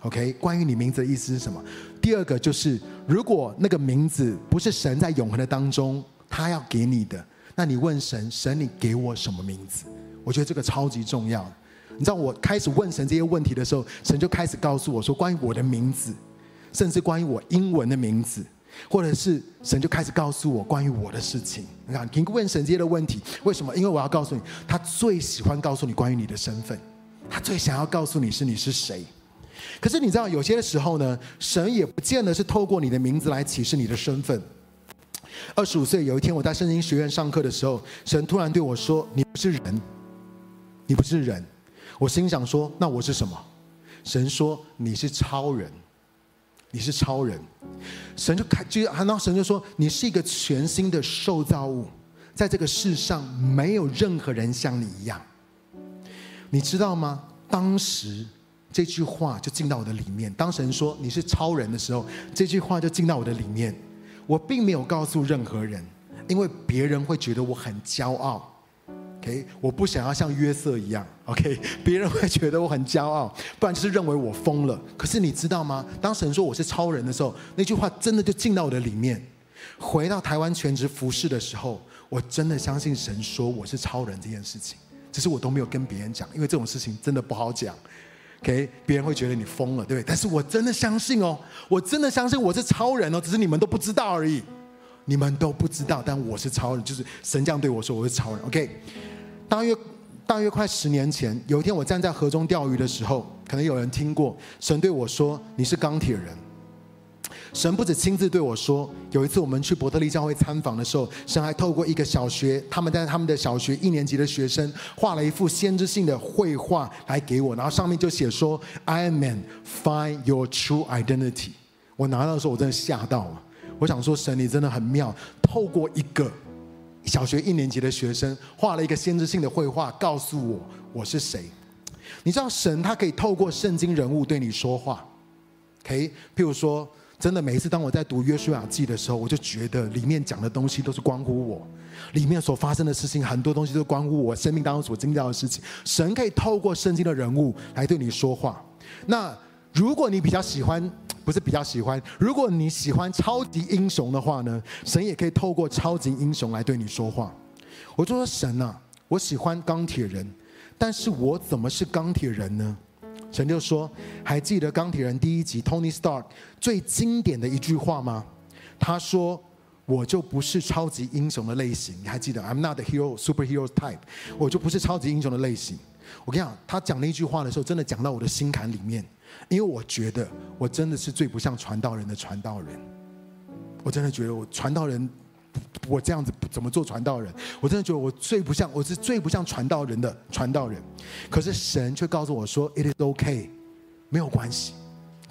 ？OK，关于你名字的意思是什么？第二个就是如果那个名字不是神在永恒的当中他要给你的。那你问神，神你给我什么名字？我觉得这个超级重要。你知道我开始问神这些问题的时候，神就开始告诉我说，关于我的名字，甚至关于我英文的名字，或者是神就开始告诉我关于我的事情。你看，你问神这些的问题，为什么？因为我要告诉你，他最喜欢告诉你关于你的身份，他最想要告诉你是你是谁。可是你知道，有些的时候呢，神也不见得是透过你的名字来启示你的身份。二十五岁有一天，我在圣经学院上课的时候，神突然对我说：“你不是人，你不是人。”我心想说：“那我是什么？”神说：“你是超人，你是超人。”神就开，就然后神就说：“你是一个全新的受造物，在这个世上没有任何人像你一样。”你知道吗？当时这句话就进到我的里面。当神说你是超人的时候，这句话就进到我的里面。我并没有告诉任何人，因为别人会觉得我很骄傲。OK，我不想要像约瑟一样。OK，别人会觉得我很骄傲，不然就是认为我疯了。可是你知道吗？当神说我是超人的时候，那句话真的就进到我的里面。回到台湾全职服侍的时候，我真的相信神说我是超人这件事情，只是我都没有跟别人讲，因为这种事情真的不好讲。OK，别人会觉得你疯了，对不对？但是我真的相信哦，我真的相信我是超人哦，只是你们都不知道而已。你们都不知道，但我是超人，就是神这样对我说我是超人。OK，大约大约快十年前，有一天我站在河中钓鱼的时候，可能有人听过神对我说：“你是钢铁人。”神不止亲自对我说，有一次我们去伯特利教会参访的时候，神还透过一个小学，他们在他们的小学一年级的学生画了一幅先知性的绘画来给我，然后上面就写说 “I am man, find your true identity。”我拿到的时候，我真的吓到了。我想说，神你真的很妙，透过一个小学一年级的学生画了一个先知性的绘画，告诉我我是谁。你知道神他可以透过圣经人物对你说话，OK？譬如说，真的每一次当我在读约书亚记的时候，我就觉得里面讲的东西都是关乎我，里面所发生的事情很多东西都关乎我生命当中所经历到的事情。神可以透过圣经的人物来对你说话。那如果你比较喜欢，不是比较喜欢，如果你喜欢超级英雄的话呢，神也可以透过超级英雄来对你说话。我就说神啊，我喜欢钢铁人。但是我怎么是钢铁人呢？神就说：“还记得钢铁人第一集 Tony Stark 最经典的一句话吗？他说：‘我就不是超级英雄的类型。’你还记得？I'm not the hero, superhero type。我就不是超级英雄的类型。我跟你讲，他讲那句话的时候，真的讲到我的心坎里面，因为我觉得我真的是最不像传道人的传道人。我真的觉得我传道人。”我这样子怎么做传道人？我真的觉得我最不像，我是最不像传道人的传道人。可是神却告诉我说：“It is OK，没有关系，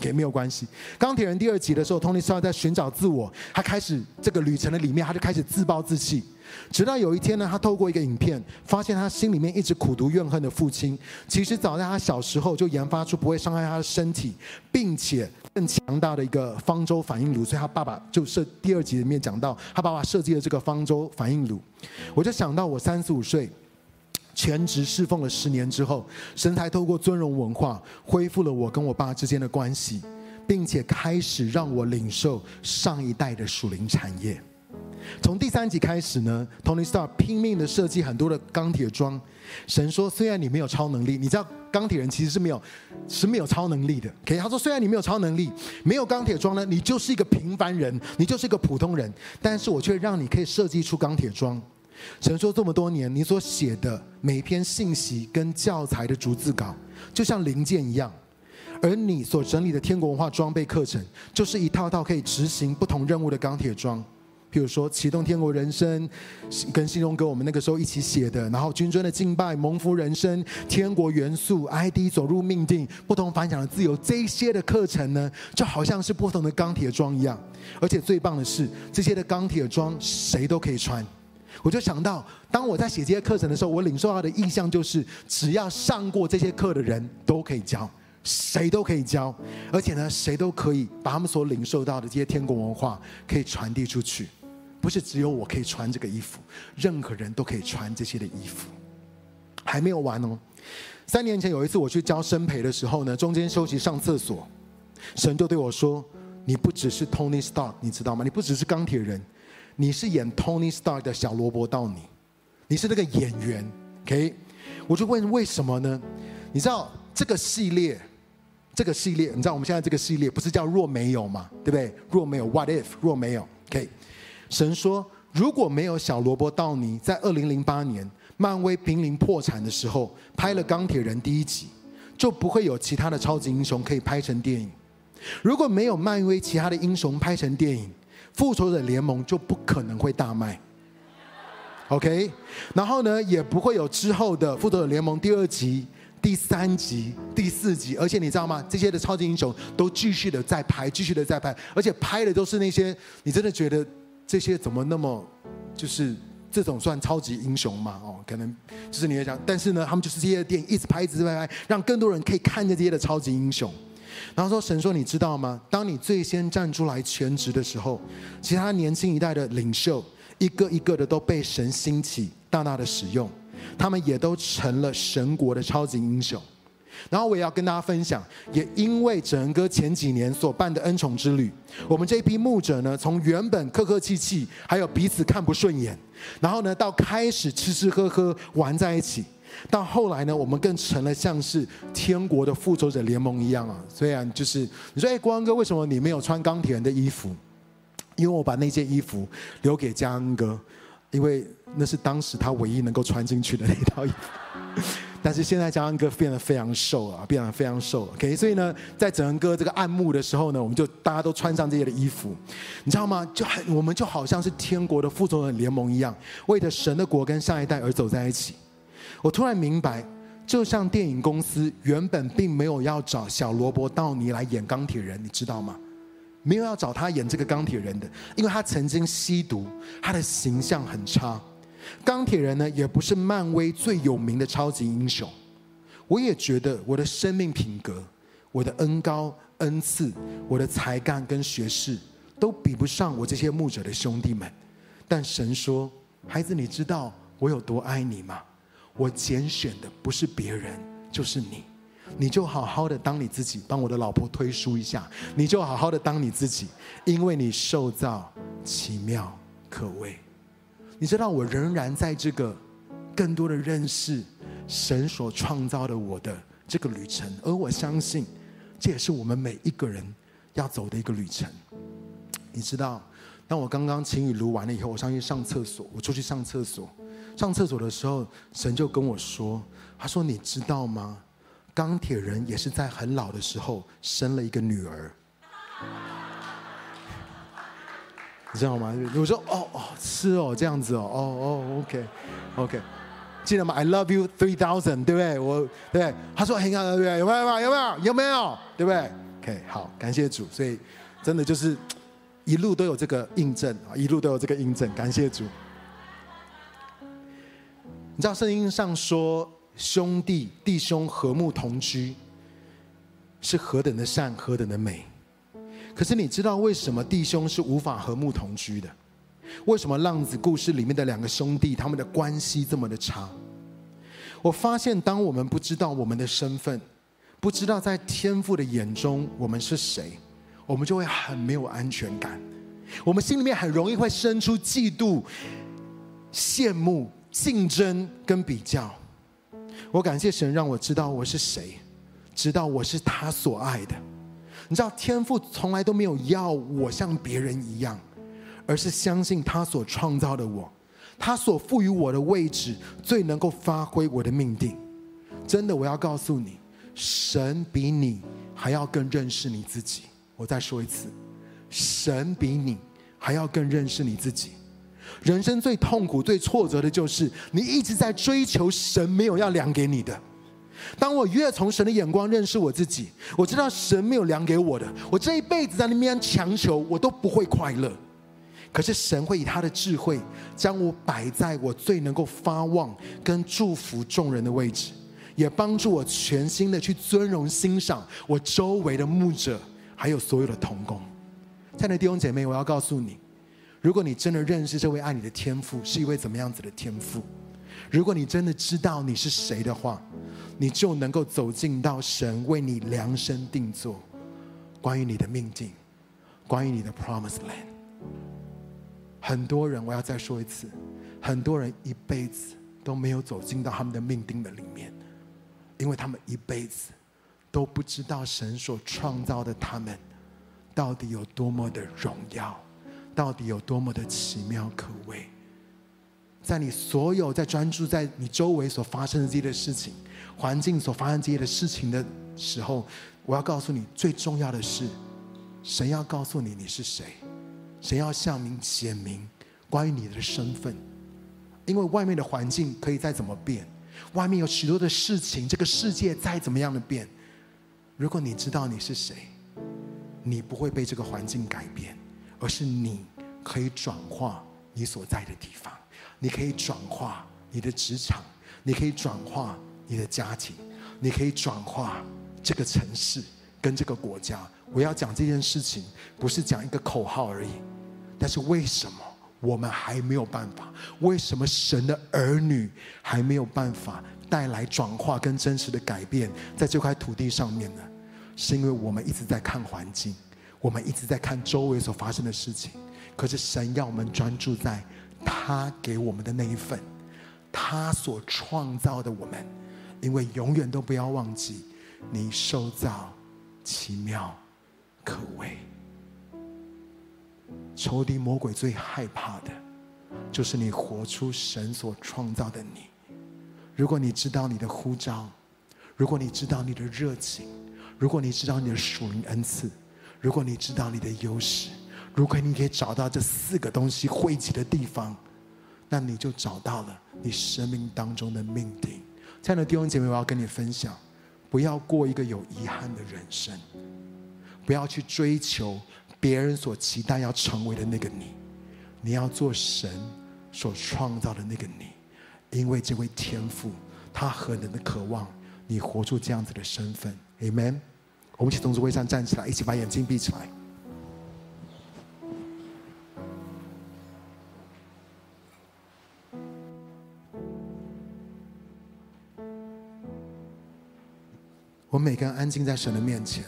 也没有关系。”钢铁人第二集的时候托尼斯在寻找自我，他开始这个旅程的里面，他就开始自暴自弃。直到有一天呢，他透过一个影片，发现他心里面一直苦读怨恨的父亲，其实早在他小时候就研发出不会伤害他的身体，并且更强大的一个方舟反应炉。所以他爸爸就设第二集里面讲到，他爸爸设计了这个方舟反应炉。我就想到我三十五岁，全职侍奉了十年之后，神才透过尊荣文化恢复了我跟我爸之间的关系，并且开始让我领受上一代的属灵产业。从第三集开始呢，Tony Stark 拼命的设计很多的钢铁桩。神说：“虽然你没有超能力，你知道钢铁人其实是没有是没有超能力的。OK，他说：虽然你没有超能力，没有钢铁桩呢，你就是一个平凡人，你就是一个普通人。但是我却让你可以设计出钢铁桩。神说：这么多年，你所写的每一篇信息跟教材的逐字稿，就像零件一样，而你所整理的天国文化装备课程，就是一套套可以执行不同任务的钢铁桩。”譬如说，启动天国人生，跟信荣哥我们那个时候一起写的，然后军尊的敬拜、蒙福人生、天国元素、ID 走入命定、不同凡响的自由，这些的课程呢，就好像是不同的钢铁桩一样。而且最棒的是，这些的钢铁桩谁都可以穿。我就想到，当我在写这些课程的时候，我领受到的印象就是，只要上过这些课的人都可以教，谁都可以教，而且呢，谁都可以把他们所领受到的这些天国文化可以传递出去。不是只有我可以穿这个衣服，任何人都可以穿这些的衣服。还没有完哦，三年前有一次我去教生培的时候呢，中间休息上厕所，神就对我说：“你不只是 Tony Stark，你知道吗？你不只是钢铁人，你是演 Tony Stark 的小萝卜到你，你是那个演员。”OK，我就问为什么呢？你知道这个系列，这个系列，你知道我们现在这个系列不是叫若没有吗？对不对？若没有，What if？若没有，OK。神说：“如果没有小罗伯·道尼在二零零八年漫威濒临破产的时候拍了《钢铁人》第一集，就不会有其他的超级英雄可以拍成电影。如果没有漫威其他的英雄拍成电影，《复仇者联盟》就不可能会大卖。OK，然后呢，也不会有之后的《复仇者联盟》第二集、第三集、第四集。而且你知道吗？这些的超级英雄都继续的在拍，继续的在拍，而且拍的都是那些你真的觉得。”这些怎么那么，就是这种算超级英雄嘛？哦，可能就是你在讲，但是呢，他们就是这些电影一直拍，一直拍，拍，让更多人可以看见这些的超级英雄。然后说，神说，你知道吗？当你最先站出来全职的时候，其他年轻一代的领袖，一个一个的都被神兴起，大大的使用，他们也都成了神国的超级英雄。然后我也要跟大家分享，也因为整恩哥前几年所办的恩宠之旅，我们这一批牧者呢，从原本客客气气，还有彼此看不顺眼，然后呢，到开始吃吃喝喝玩在一起，到后来呢，我们更成了像是天国的复仇者联盟一样啊。虽然就是你说，哎，国王哥，为什么你没有穿钢铁人的衣服？因为我把那件衣服留给嘉恩哥，因为那是当时他唯一能够穿进去的那套衣服。但是现在江恩哥变得非常瘦啊，变得非常瘦了。OK，所以呢，在整恩哥这个暗幕的时候呢，我们就大家都穿上这些的衣服，你知道吗？就很我们就好像是天国的复仇者联盟一样，为着神的国跟下一代而走在一起。我突然明白，就像电影公司原本并没有要找小罗伯道尼来演钢铁人，你知道吗？没有要找他演这个钢铁人的，因为他曾经吸毒，他的形象很差。钢铁人呢，也不是漫威最有名的超级英雄。我也觉得我的生命品格、我的恩高恩赐、我的才干跟学识，都比不上我这些牧者的兄弟们。但神说：“孩子，你知道我有多爱你吗？我拣选的不是别人，就是你。你就好好的当你自己，帮我的老婆推书一下。你就好好的当你自己，因为你受造奇妙可畏。你知道我仍然在这个更多的认识。”神所创造的我的这个旅程，而我相信，这也是我们每一个人要走的一个旅程。你知道，当我刚刚晴雨录完了以后，我上去上厕所，我出去上厕所，上厕所的时候，神就跟我说：“他说你知道吗？钢铁人也是在很老的时候生了一个女儿，你知道吗？”我说：“哦哦，是哦，这样子哦，哦哦，OK，OK。”记得吗？I love you three thousand，对不对？我对他说很好，对不对？有没有？有没有？有没有？对不对？OK，好，感谢主。所以真的就是 [tsk] 一路都有这个印证啊，一路都有这个印证。感谢主。你知道圣经上说兄弟弟兄和睦同居是何等的善，何等的美。可是你知道为什么弟兄是无法和睦同居的？为什么浪子故事里面的两个兄弟他们的关系这么的差？我发现，当我们不知道我们的身份，不知道在天父的眼中我们是谁，我们就会很没有安全感。我们心里面很容易会生出嫉妒、羡慕、竞争跟比较。我感谢神让我知道我是谁，知道我是他所爱的。你知道，天父从来都没有要我像别人一样。而是相信他所创造的我，他所赋予我的位置最能够发挥我的命定。真的，我要告诉你，神比你还要更认识你自己。我再说一次，神比你还要更认识你自己。人生最痛苦、最挫折的就是你一直在追求神没有要量给你的。当我越从神的眼光认识我自己，我知道神没有量给我的，我这一辈子在那边强求，我都不会快乐。可是神会以他的智慧，将我摆在我最能够发望跟祝福众人的位置，也帮助我全心的去尊荣欣赏我周围的牧者，还有所有的同工。亲爱的弟兄姐妹，我要告诉你，如果你真的认识这位爱你的天父是一位怎么样子的天父，如果你真的知道你是谁的话，你就能够走进到神为你量身定做关于你的命定，关于你的 promise land。很多人，我要再说一次，很多人一辈子都没有走进到他们的命定的里面，因为他们一辈子都不知道神所创造的他们到底有多么的荣耀，到底有多么的奇妙可畏。在你所有在专注在你周围所发生的这些事情、环境所发生这些的事情的时候，我要告诉你，最重要的是，神要告诉你你是谁。谁要向你显明关于你的身份？因为外面的环境可以再怎么变，外面有许多的事情，这个世界再怎么样的变，如果你知道你是谁，你不会被这个环境改变，而是你可以转化你所在的地方，你可以转化你的职场，你可以转化你的家庭，你可以转化这个城市跟这个国家。我要讲这件事情，不是讲一个口号而已。但是为什么我们还没有办法？为什么神的儿女还没有办法带来转化跟真实的改变在这块土地上面呢？是因为我们一直在看环境，我们一直在看周围所发生的事情。可是神要我们专注在他给我们的那一份，他所创造的我们，因为永远都不要忘记，你受造奇妙可畏。仇敌魔鬼最害怕的，就是你活出神所创造的你。如果你知道你的呼召，如果你知道你的热情，如果你知道你的属灵恩赐，如果你知道你的优势，如果你可以找到这四个东西汇集的地方，那你就找到了你生命当中的命定。亲爱的弟兄姐妹，我要跟你分享，不要过一个有遗憾的人生，不要去追求。别人所期待要成为的那个你，你要做神所创造的那个你，因为这位天父他何等的渴望你活出这样子的身份，Amen。我们一起从座位上站起来，一起把眼睛闭起来。我每个人安静在神的面前。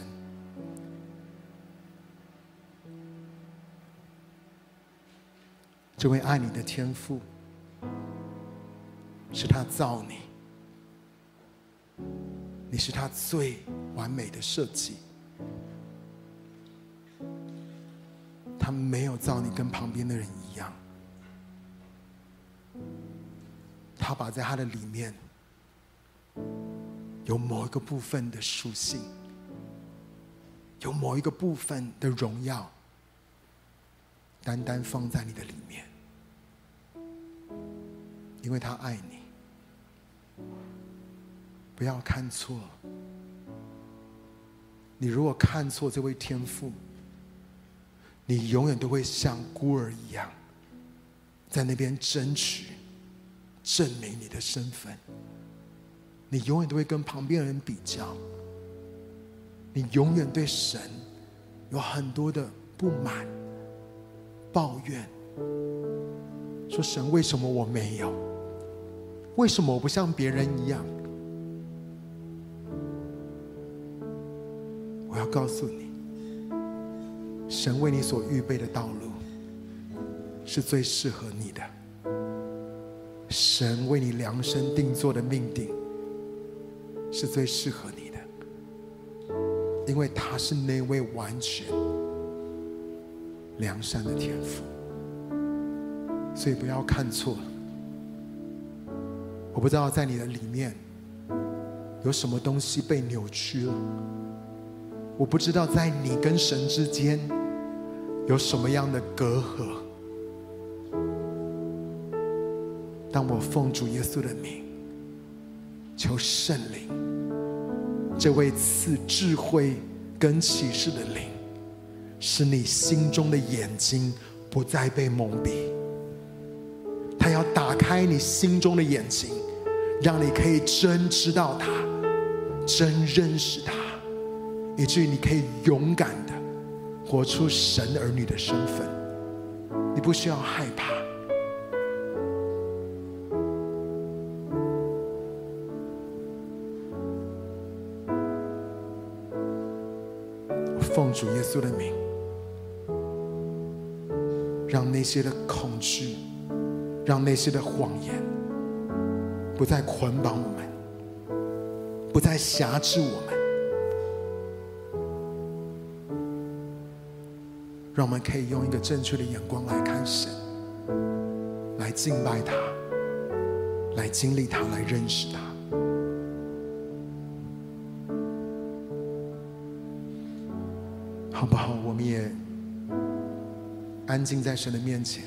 这位爱你的天父，是他造你，你是他最完美的设计。他没有造你跟旁边的人一样，他把在他的里面有某一个部分的属性，有某一个部分的荣耀，单单放在你的里面。因为他爱你，不要看错。你如果看错这位天父，你永远都会像孤儿一样，在那边争取、证明你的身份。你永远都会跟旁边的人比较，你永远对神有很多的不满、抱怨，说神为什么我没有？为什么我不像别人一样？我要告诉你，神为你所预备的道路是最适合你的。神为你量身定做的命定是最适合你的，因为他是那位完全良善的天父，所以不要看错了。我不知道在你的里面有什么东西被扭曲了。我不知道在你跟神之间有什么样的隔阂。当我奉主耶稣的名，求圣灵，这位赐智慧跟启示的灵，使你心中的眼睛不再被蒙蔽。他要打开你心中的眼睛。让你可以真知道他，真认识他，以至于你可以勇敢的活出神儿女的身份。你不需要害怕。耶稣的名，让那些的恐惧，让那些的谎言。不再捆绑我们，不再辖制我们，让我们可以用一个正确的眼光来看神，来敬拜他，来经历他，来认识他，安静在神的面前，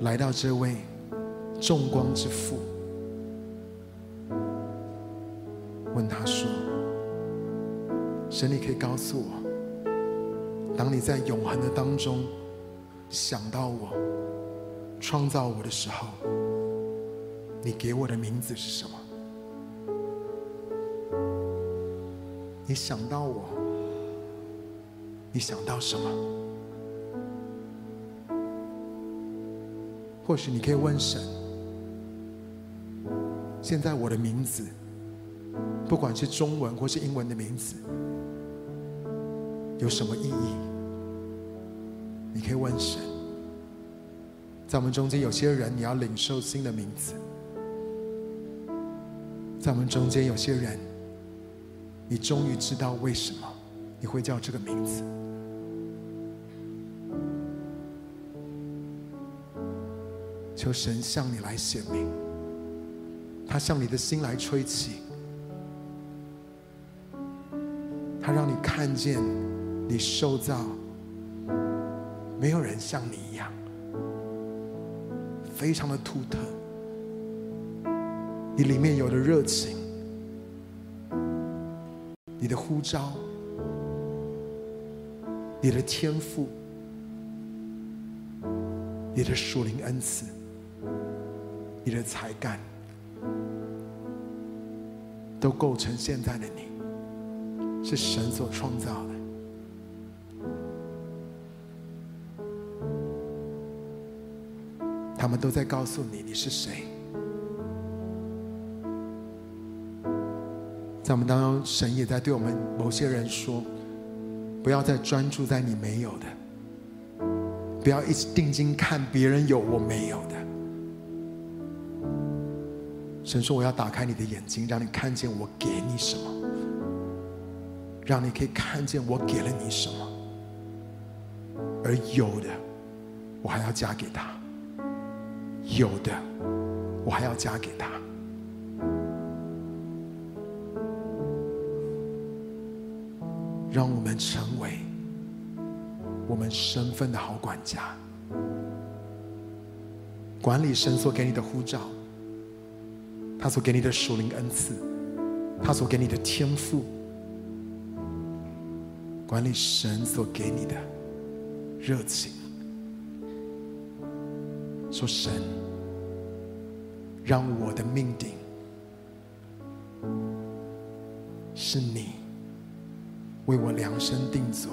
来到这位。众光之父问他说：“神，你可以告诉我，当你在永恒的当中想到我、创造我的时候，你给我的名字是什么？你想到我，你想到什么？或许你可以问神。”现在我的名字，不管是中文或是英文的名字，有什么意义？你可以问神。在我们中间有些人，你要领受新的名字；在我们中间有些人，你终于知道为什么你会叫这个名字。求神向你来显明。他向你的心来吹气，他让你看见你受造，没有人像你一样，非常的独特。你里面有的热情，你的呼召，你的天赋、你的属灵恩赐、你的才干，都构成现在的你，是神所创造的。他们都在告诉你你是谁。在我们当中，神也在对我们某些人说：不要再专注在你没有的，不要一直定睛看别人有我没有的。神说：我要打开你的眼睛，让你看见我给你什么，让你可以看见我给了你什么，而有的，我还要加给他；有的，我还要加给他。让我们成为我们身份的好管家，管理神所给你的护照，他所给你的属灵恩赐，他所给你的天赋，管理神所给你的热情。说神，让我的命定是你。为我量身定做，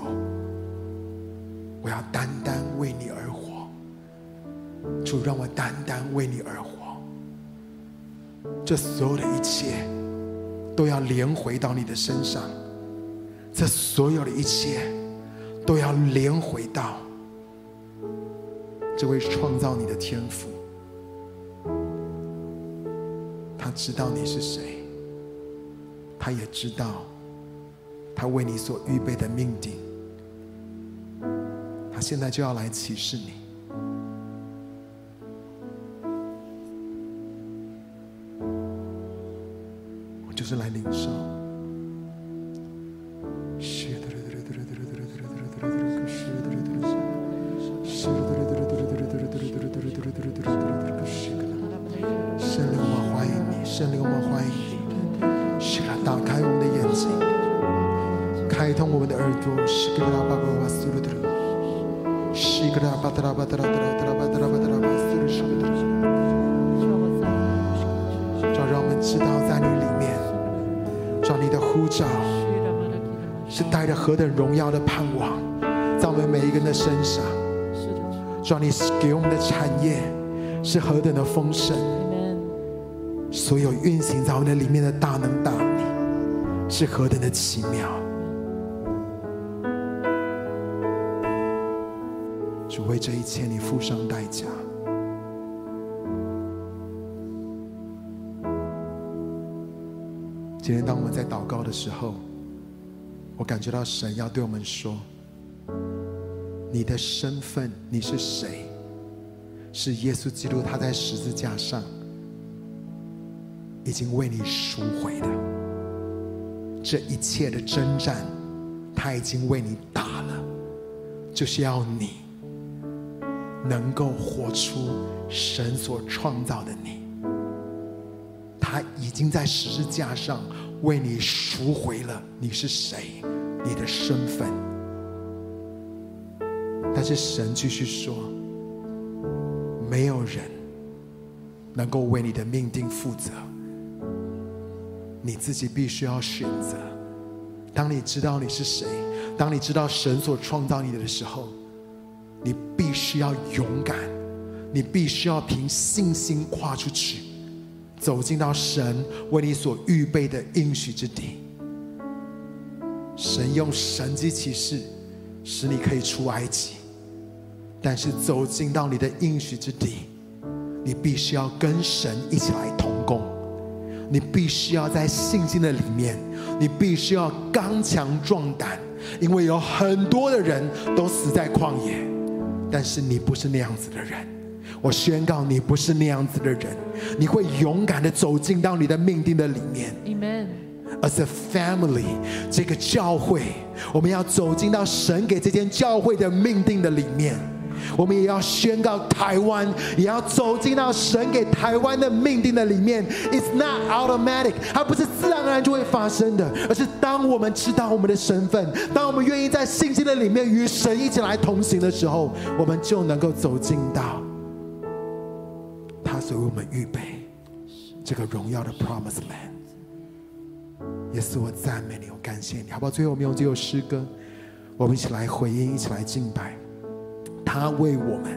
我要单单为你而活。主让我单单为你而活，这所有的一切都要连回到你的身上，这所有的一切都要连回到这位创造你的天赋。他知道你是谁，他也知道。他为你所预备的命定，他现在就要来启示你。是来领受。主，你给我们的产业是何等的丰盛。所有运行在我们的里面的大能大力是何等的奇妙。主为这一切，你付上代价。今天当我们在祷告的时候。我感觉到神要对我们说：“你的身份，你是谁？是耶稣基督，他在十字架上已经为你赎回的。这一切的征战，他已经为你打了，就是要你能够活出神所创造的你。他已经在十字架上。”为你赎回了，你是谁？你的身份。但是神继续说，没有人能够为你的命定负责，你自己必须要选择。当你知道你是谁，当你知道神所创造你的时候，你必须要勇敢，你必须要凭信心跨出去。走进到神为你所预备的应许之地，神用神迹奇事使你可以出埃及，但是走进到你的应许之地，你必须要跟神一起来同工，你必须要在信心的里面，你必须要刚强壮胆，因为有很多的人都死在旷野，但是你不是那样子的人。我宣告，你不是那样子的人，你会勇敢的走进到你的命定的里面。Amen. As a family，这个教会，我们要走进到神给这间教会的命定的里面。我们也要宣告台湾，也要走进到神给台湾的命定的里面。It's not automatic，它不是自然而然就会发生的，而是当我们知道我们的身份，当我们愿意在信心的里面与神一起来同行的时候，我们就能够走进到他所为我们预备这个荣耀的 Promise Land。耶稣，我赞美你，我感谢你，好不好？最后，我们用这首诗歌，我们一起来回应，一起来敬拜。他为我们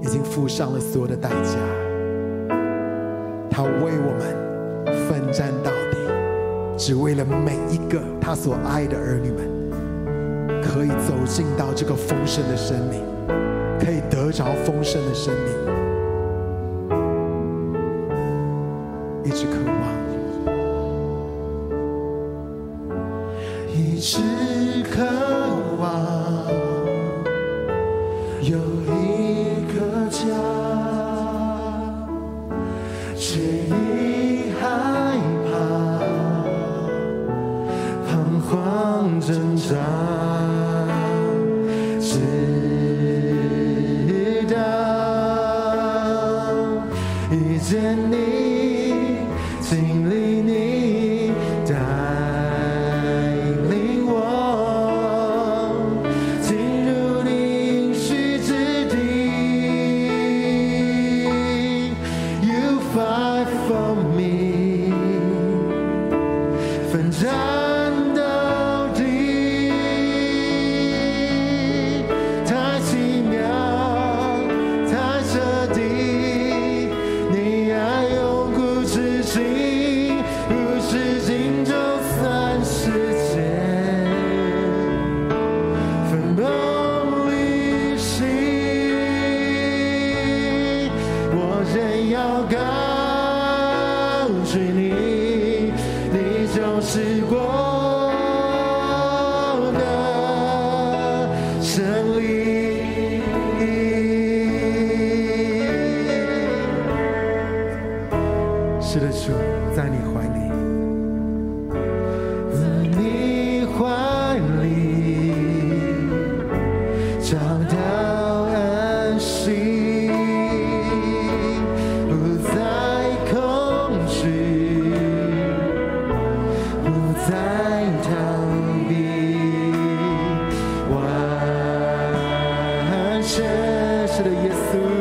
已经付上了所有的代价，他为我们奋战到底，只为了每一个他所爱的儿女们，可以走进到这个丰盛的生命，可以得着丰盛的生命。一直渴望。一直渴有不再逃避，万圣夜的耶稣。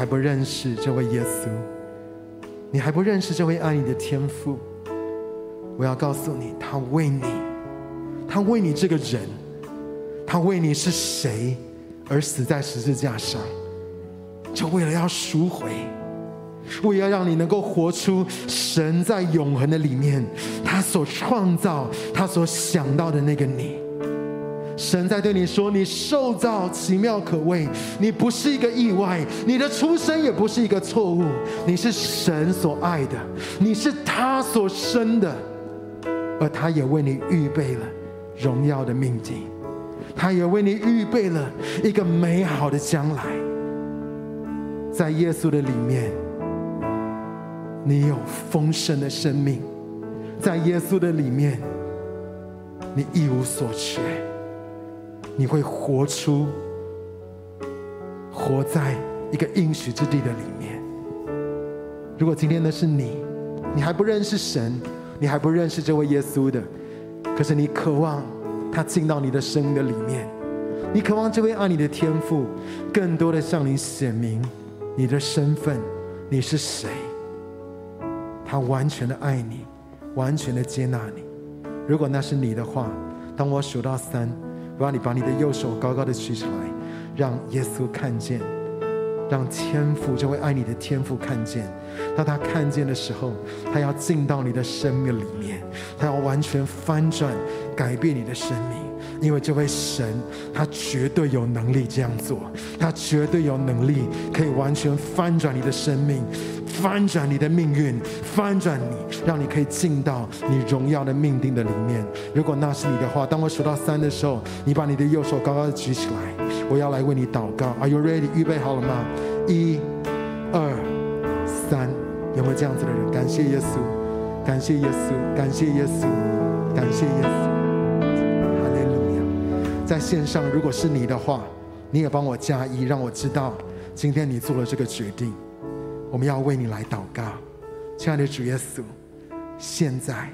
还不认识这位耶稣？你还不认识这位爱你的天父？我要告诉你，他为你，他为你这个人，他为你是谁而死在十字架上，就为了要赎回，为了要让你能够活出神在永恒的里面，他所创造、他所想到的那个你。神在对你说：你受造奇妙可畏，你不是一个意外，你的出生也不是一个错误，你是神所爱的，你是他所生的，而他也为你预备了荣耀的命定，他也为你预备了一个美好的将来，在耶稣的里面，你有丰盛的生命，在耶稣的里面，你一无所缺。你会活出，活在一个应许之地的里面。如果今天的是你，你还不认识神，你还不认识这位耶稣的，可是你渴望他进到你的生命的里面，你渴望这位爱你的天父更多的向你显明你的身份，你是谁？他完全的爱你，完全的接纳你。如果那是你的话，当我数到三。我要你把你的右手高高的举起来，让耶稣看见，让天父这位爱你的天父看见。当他看见的时候，他要进到你的生命里面，他要完全翻转、改变你的生命。因为这位神，他绝对有能力这样做，他绝对有能力可以完全翻转你的生命，翻转你的命运，翻转你，让你可以进到你荣耀的命定的里面。如果那是你的话，当我数到三的时候，你把你的右手高高的举起来，我要来为你祷告。Are you ready？预备好了吗？一、二、三，有没有这样子的人？感谢耶稣，感谢耶稣，感谢耶稣，感谢耶稣。在线上，如果是你的话，你也帮我加一，让我知道今天你做了这个决定。我们要为你来祷告，亲爱的主耶稣，现在，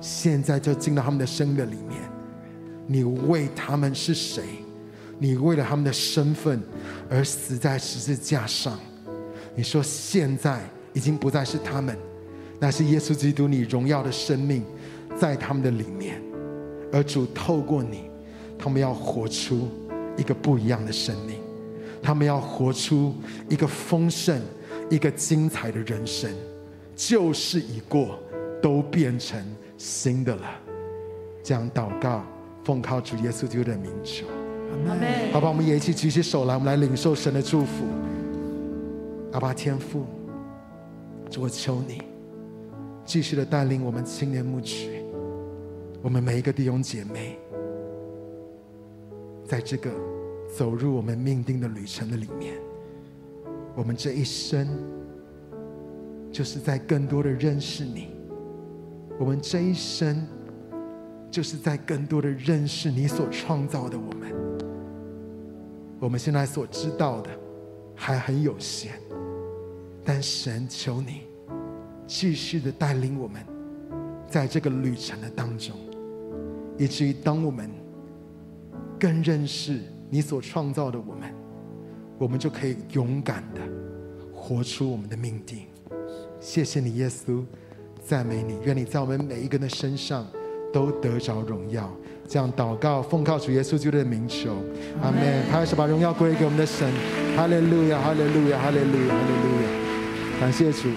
现在就进到他们的生命的里面。你为他们是谁？你为了他们的身份而死在十字架上。你说现在已经不再是他们，那是耶稣基督你荣耀的生命在他们的里面，而主透过你。他们要活出一个不一样的生命，他们要活出一个丰盛、一个精彩的人生。旧事已过，都变成新的了。这样祷告，奉靠主耶稣基督的名求。阿门。好吧，我们也一起举起手来，我们来领受神的祝福。阿爸天父，主我求你继续的带领我们青年牧区，我们每一个弟兄姐妹。在这个走入我们命定的旅程的里面，我们这一生就是在更多的认识你。我们这一生就是在更多的认识你所创造的我们。我们现在所知道的还很有限，但神求你继续的带领我们，在这个旅程的当中，以至于当我们。更认识你所创造的我们，我们就可以勇敢的活出我们的命定。谢谢你，耶稣，赞美你，愿你在我们每一个人的身上都得着荣耀。这样祷告，奉靠主耶稣基督的名求，阿门。还是把荣耀归给我们的神，哈利路亚，哈利路亚，哈利路亚，哈利路亚。感谢主。